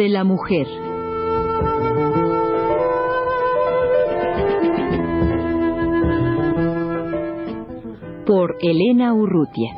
De la Mujer. Por Elena Urrutia.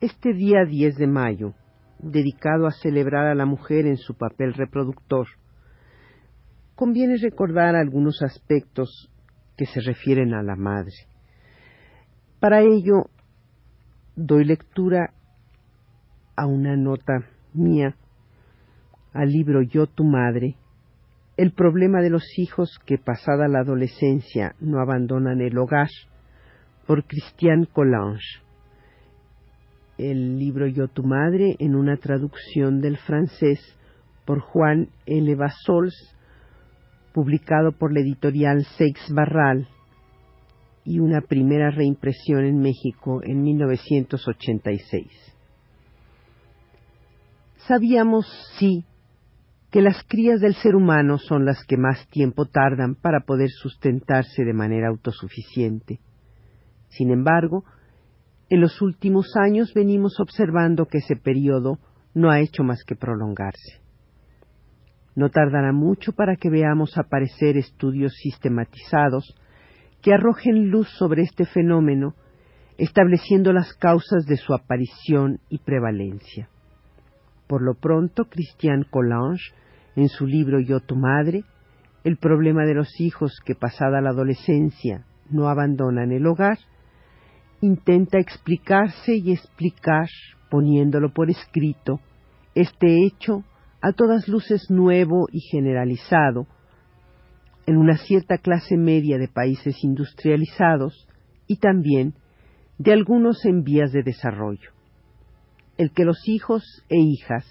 Este día 10 de mayo, dedicado a celebrar a la mujer en su papel reproductor, conviene recordar algunos aspectos que se refieren a la madre. Para ello, doy lectura a una nota mía al libro Yo tu madre, el problema de los hijos que pasada la adolescencia no abandonan el hogar, por Christian Collange el libro Yo tu madre en una traducción del francés por Juan L. Basols, publicado por la editorial Seix Barral y una primera reimpresión en México en 1986. Sabíamos, sí, que las crías del ser humano son las que más tiempo tardan para poder sustentarse de manera autosuficiente. Sin embargo, en los últimos años venimos observando que ese periodo no ha hecho más que prolongarse. No tardará mucho para que veamos aparecer estudios sistematizados que arrojen luz sobre este fenómeno, estableciendo las causas de su aparición y prevalencia. Por lo pronto, Christian Collange, en su libro Yo tu madre, el problema de los hijos que pasada la adolescencia no abandonan el hogar, intenta explicarse y explicar, poniéndolo por escrito, este hecho a todas luces nuevo y generalizado en una cierta clase media de países industrializados y también de algunos en vías de desarrollo. El que los hijos e hijas,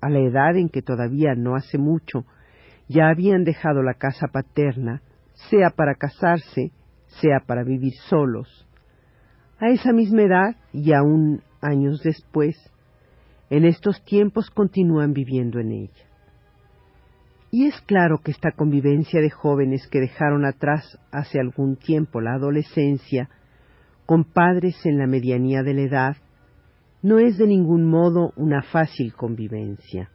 a la edad en que todavía no hace mucho, ya habían dejado la casa paterna, sea para casarse, sea para vivir solos, a esa misma edad y aún años después, en estos tiempos continúan viviendo en ella. Y es claro que esta convivencia de jóvenes que dejaron atrás hace algún tiempo la adolescencia, con padres en la medianía de la edad, no es de ningún modo una fácil convivencia.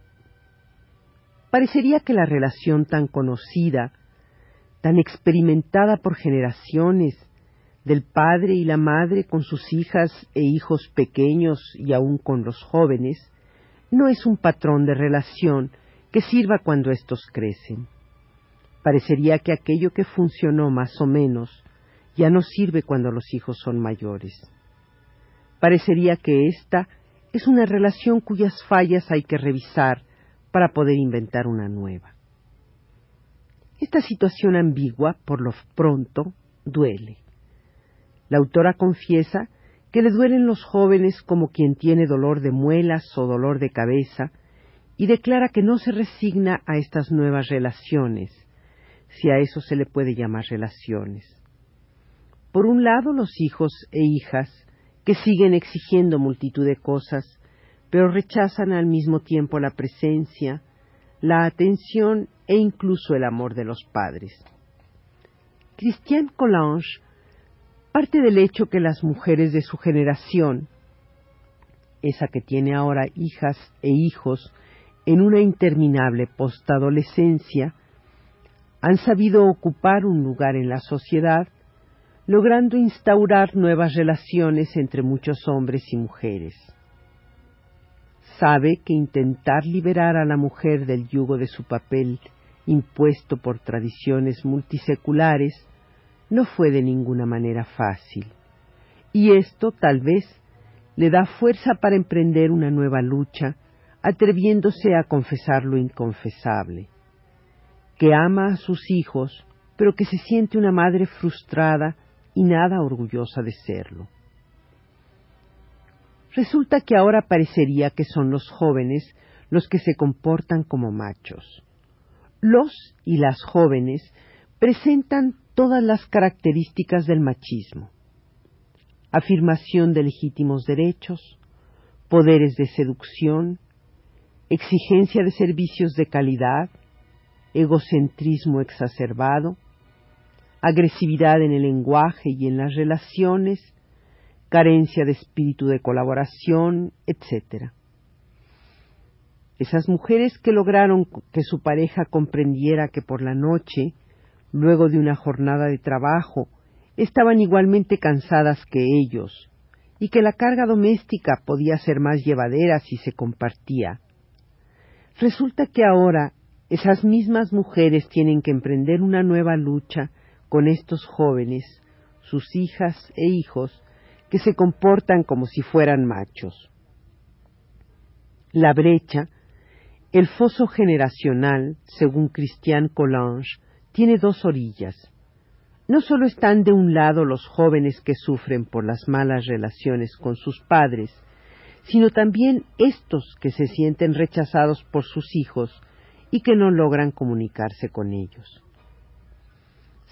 Parecería que la relación tan conocida, tan experimentada por generaciones, del padre y la madre con sus hijas e hijos pequeños y aún con los jóvenes, no es un patrón de relación que sirva cuando éstos crecen. Parecería que aquello que funcionó más o menos ya no sirve cuando los hijos son mayores. Parecería que esta es una relación cuyas fallas hay que revisar para poder inventar una nueva. Esta situación ambigua, por lo pronto, duele la autora confiesa que le duelen los jóvenes como quien tiene dolor de muelas o dolor de cabeza, y declara que no se resigna a estas nuevas relaciones, si a eso se le puede llamar relaciones. Por un lado, los hijos e hijas, que siguen exigiendo multitud de cosas, pero rechazan al mismo tiempo la presencia, la atención e incluso el amor de los padres. Christian Collange parte del hecho que las mujeres de su generación, esa que tiene ahora hijas e hijos en una interminable postadolescencia, han sabido ocupar un lugar en la sociedad, logrando instaurar nuevas relaciones entre muchos hombres y mujeres. Sabe que intentar liberar a la mujer del yugo de su papel impuesto por tradiciones multiseculares no fue de ninguna manera fácil, y esto tal vez le da fuerza para emprender una nueva lucha, atreviéndose a confesar lo inconfesable, que ama a sus hijos, pero que se siente una madre frustrada y nada orgullosa de serlo. Resulta que ahora parecería que son los jóvenes los que se comportan como machos. Los y las jóvenes presentan todas las características del machismo. Afirmación de legítimos derechos, poderes de seducción, exigencia de servicios de calidad, egocentrismo exacerbado, agresividad en el lenguaje y en las relaciones, carencia de espíritu de colaboración, etc. Esas mujeres que lograron que su pareja comprendiera que por la noche, luego de una jornada de trabajo, estaban igualmente cansadas que ellos, y que la carga doméstica podía ser más llevadera si se compartía. Resulta que ahora esas mismas mujeres tienen que emprender una nueva lucha con estos jóvenes, sus hijas e hijos, que se comportan como si fueran machos. La brecha, el foso generacional, según Christian Collange, tiene dos orillas. No solo están de un lado los jóvenes que sufren por las malas relaciones con sus padres, sino también estos que se sienten rechazados por sus hijos y que no logran comunicarse con ellos.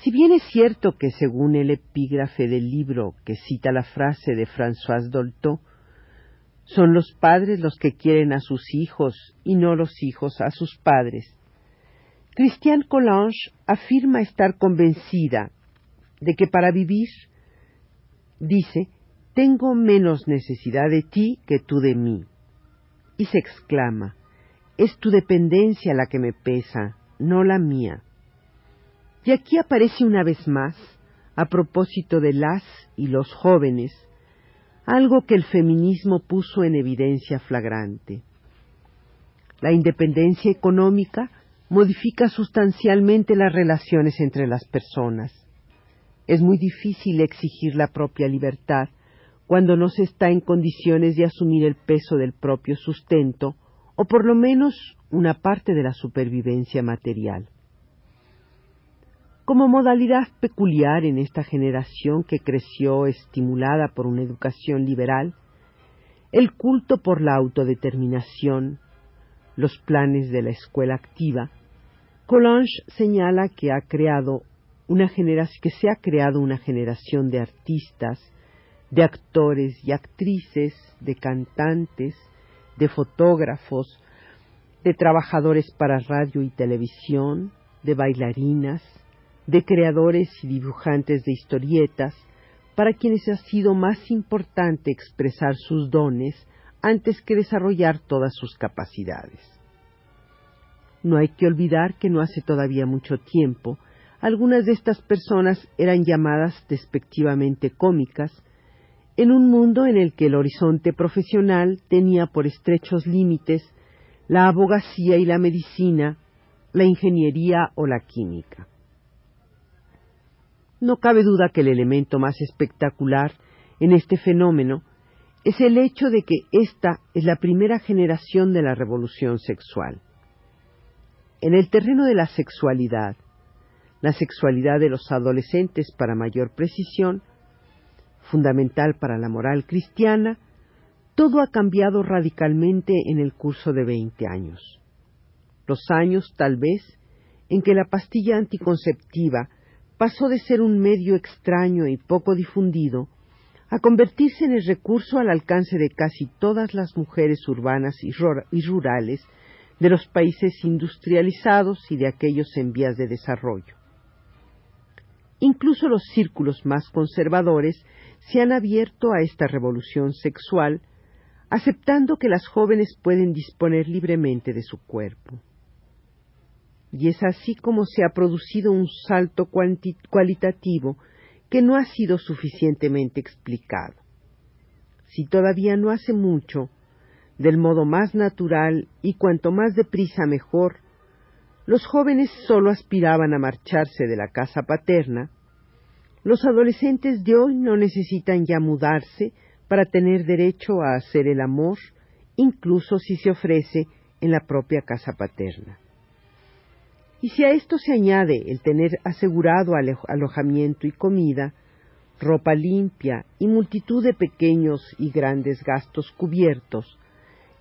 Si bien es cierto que según el epígrafe del libro que cita la frase de François Dolto, son los padres los que quieren a sus hijos y no los hijos a sus padres, Christian Collange afirma estar convencida de que para vivir, dice, tengo menos necesidad de ti que tú de mí. Y se exclama, es tu dependencia la que me pesa, no la mía. Y aquí aparece una vez más, a propósito de las y los jóvenes, algo que el feminismo puso en evidencia flagrante. La independencia económica modifica sustancialmente las relaciones entre las personas. Es muy difícil exigir la propia libertad cuando no se está en condiciones de asumir el peso del propio sustento o por lo menos una parte de la supervivencia material. Como modalidad peculiar en esta generación que creció estimulada por una educación liberal, el culto por la autodeterminación, los planes de la escuela activa, Collange señala que ha creado una generación, que se ha creado una generación de artistas, de actores y actrices, de cantantes, de fotógrafos, de trabajadores para radio y televisión, de bailarinas, de creadores y dibujantes de historietas, para quienes ha sido más importante expresar sus dones antes que desarrollar todas sus capacidades. No hay que olvidar que no hace todavía mucho tiempo algunas de estas personas eran llamadas despectivamente cómicas en un mundo en el que el horizonte profesional tenía por estrechos límites la abogacía y la medicina, la ingeniería o la química. No cabe duda que el elemento más espectacular en este fenómeno es el hecho de que esta es la primera generación de la revolución sexual. En el terreno de la sexualidad, la sexualidad de los adolescentes para mayor precisión, fundamental para la moral cristiana, todo ha cambiado radicalmente en el curso de veinte años. Los años, tal vez, en que la pastilla anticonceptiva pasó de ser un medio extraño y poco difundido a convertirse en el recurso al alcance de casi todas las mujeres urbanas y, rurales de los países industrializados y de aquellos en vías de desarrollo. Incluso los círculos más conservadores se han abierto a esta revolución sexual, aceptando que las jóvenes pueden disponer libremente de su cuerpo. Y es así como se ha producido un salto cualitativo que no ha sido suficientemente explicado. Si todavía no hace mucho, del modo más natural y cuanto más deprisa mejor, los jóvenes solo aspiraban a marcharse de la casa paterna, los adolescentes de hoy no necesitan ya mudarse para tener derecho a hacer el amor, incluso si se ofrece en la propia casa paterna. Y si a esto se añade el tener asegurado alojamiento y comida, ropa limpia y multitud de pequeños y grandes gastos cubiertos,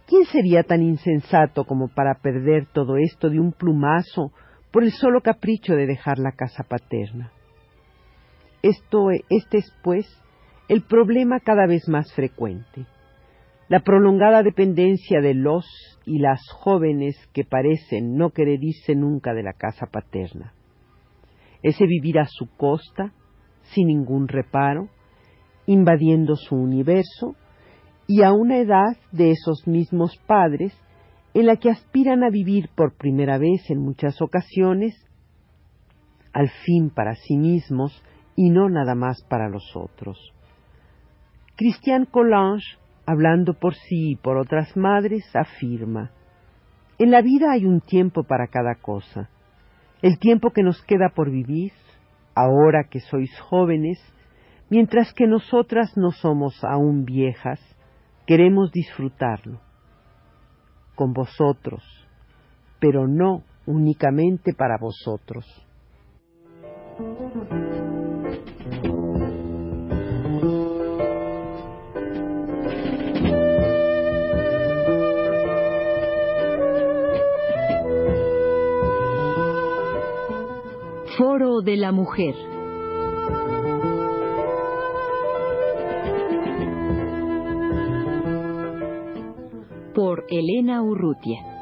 ¿Quién sería tan insensato como para perder todo esto de un plumazo por el solo capricho de dejar la casa paterna? Esto, este es, pues, el problema cada vez más frecuente. la prolongada dependencia de los y las jóvenes que parecen no querer irse nunca de la casa paterna, ese vivir a su costa, sin ningún reparo, invadiendo su universo, y a una edad de esos mismos padres en la que aspiran a vivir por primera vez en muchas ocasiones, al fin para sí mismos y no nada más para los otros. Christian Collange, hablando por sí y por otras madres, afirma, en la vida hay un tiempo para cada cosa. El tiempo que nos queda por vivir, ahora que sois jóvenes, mientras que nosotras no somos aún viejas, queremos disfrutarlo con vosotros, pero no únicamente para vosotros. Foro de la Mujer. Por Elena Urrutia.